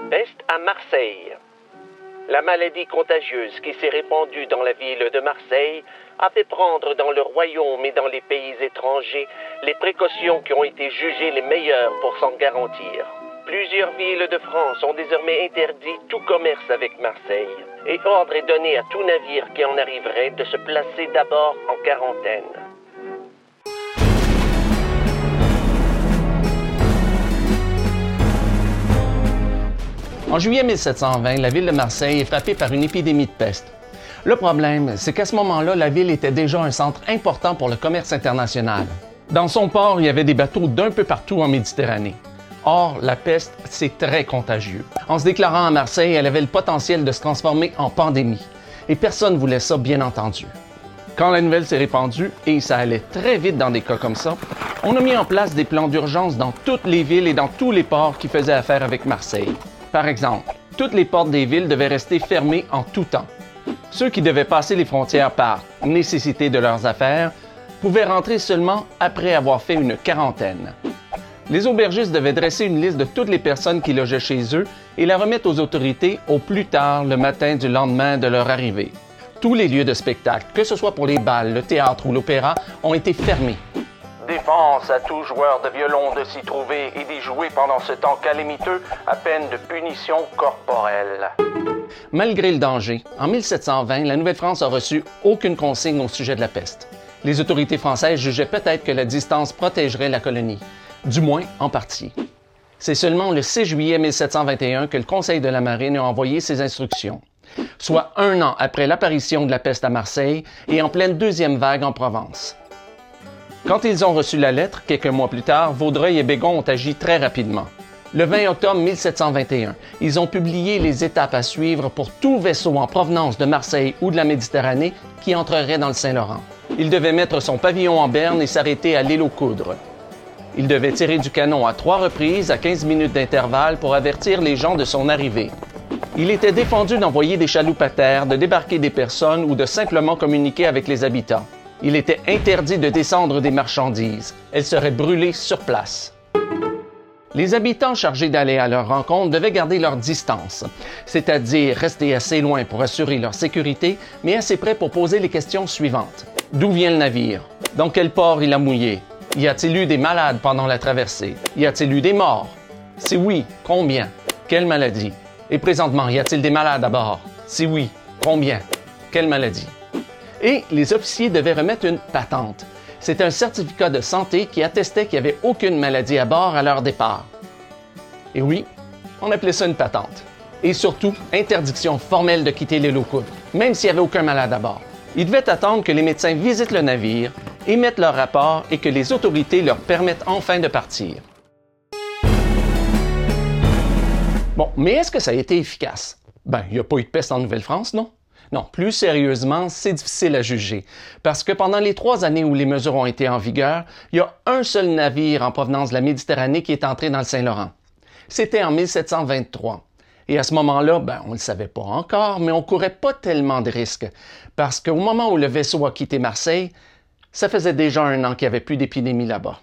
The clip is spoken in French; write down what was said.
La peste à Marseille. La maladie contagieuse qui s'est répandue dans la ville de Marseille a fait prendre dans le royaume et dans les pays étrangers les précautions qui ont été jugées les meilleures pour s'en garantir. Plusieurs villes de France ont désormais interdit tout commerce avec Marseille et ordre est donné à tout navire qui en arriverait de se placer d'abord en quarantaine. En juillet 1720, la ville de Marseille est frappée par une épidémie de peste. Le problème, c'est qu'à ce moment-là, la ville était déjà un centre important pour le commerce international. Dans son port, il y avait des bateaux d'un peu partout en Méditerranée. Or, la peste, c'est très contagieux. En se déclarant à Marseille, elle avait le potentiel de se transformer en pandémie. Et personne ne voulait ça, bien entendu. Quand la nouvelle s'est répandue, et ça allait très vite dans des cas comme ça, on a mis en place des plans d'urgence dans toutes les villes et dans tous les ports qui faisaient affaire avec Marseille. Par exemple, toutes les portes des villes devaient rester fermées en tout temps. Ceux qui devaient passer les frontières par nécessité de leurs affaires pouvaient rentrer seulement après avoir fait une quarantaine. Les aubergistes devaient dresser une liste de toutes les personnes qui logeaient chez eux et la remettre aux autorités au plus tard le matin du lendemain de leur arrivée. Tous les lieux de spectacle, que ce soit pour les balles, le théâtre ou l'opéra, ont été fermés. À tout joueur de violon de s'y trouver et d'y jouer pendant ce temps calamiteux à peine de punition corporelle. Malgré le danger, en 1720, la Nouvelle-France a reçu aucune consigne au sujet de la peste. Les autorités françaises jugeaient peut-être que la distance protégerait la colonie, du moins en partie. C'est seulement le 6 juillet 1721 que le Conseil de la Marine a envoyé ses instructions, soit un an après l'apparition de la peste à Marseille et en pleine deuxième vague en Provence. Quand ils ont reçu la lettre, quelques mois plus tard, Vaudreuil et Bégon ont agi très rapidement. Le 20 octobre 1721, ils ont publié les étapes à suivre pour tout vaisseau en provenance de Marseille ou de la Méditerranée qui entrerait dans le Saint-Laurent. Il devait mettre son pavillon en berne et s'arrêter à l'île aux Coudres. Il devait tirer du canon à trois reprises à 15 minutes d'intervalle pour avertir les gens de son arrivée. Il était défendu d'envoyer des chaloupes à terre, de débarquer des personnes ou de simplement communiquer avec les habitants. Il était interdit de descendre des marchandises. Elles seraient brûlées sur place. Les habitants chargés d'aller à leur rencontre devaient garder leur distance, c'est-à-dire rester assez loin pour assurer leur sécurité, mais assez près pour poser les questions suivantes. D'où vient le navire? Dans quel port il a mouillé? Y a-t-il eu des malades pendant la traversée? Y a-t-il eu des morts? Si oui, combien? Quelle maladie? Et présentement, y a-t-il des malades à bord? Si oui, combien? Quelle maladie? Et les officiers devaient remettre une patente. C'est un certificat de santé qui attestait qu'il n'y avait aucune maladie à bord à leur départ. Et oui, on appelait ça une patente. Et surtout, interdiction formelle de quitter les locaux, même s'il n'y avait aucun malade à bord. Ils devaient attendre que les médecins visitent le navire, émettent leur rapport et que les autorités leur permettent enfin de partir. Bon, mais est-ce que ça a été efficace? Ben, il n'y a pas eu de peste en Nouvelle-France, non? Non, plus sérieusement, c'est difficile à juger, parce que pendant les trois années où les mesures ont été en vigueur, il y a un seul navire en provenance de la Méditerranée qui est entré dans le Saint-Laurent. C'était en 1723. Et à ce moment-là, ben, on ne le savait pas encore, mais on courait pas tellement de risques, parce qu'au moment où le vaisseau a quitté Marseille, ça faisait déjà un an qu'il n'y avait plus d'épidémie là-bas.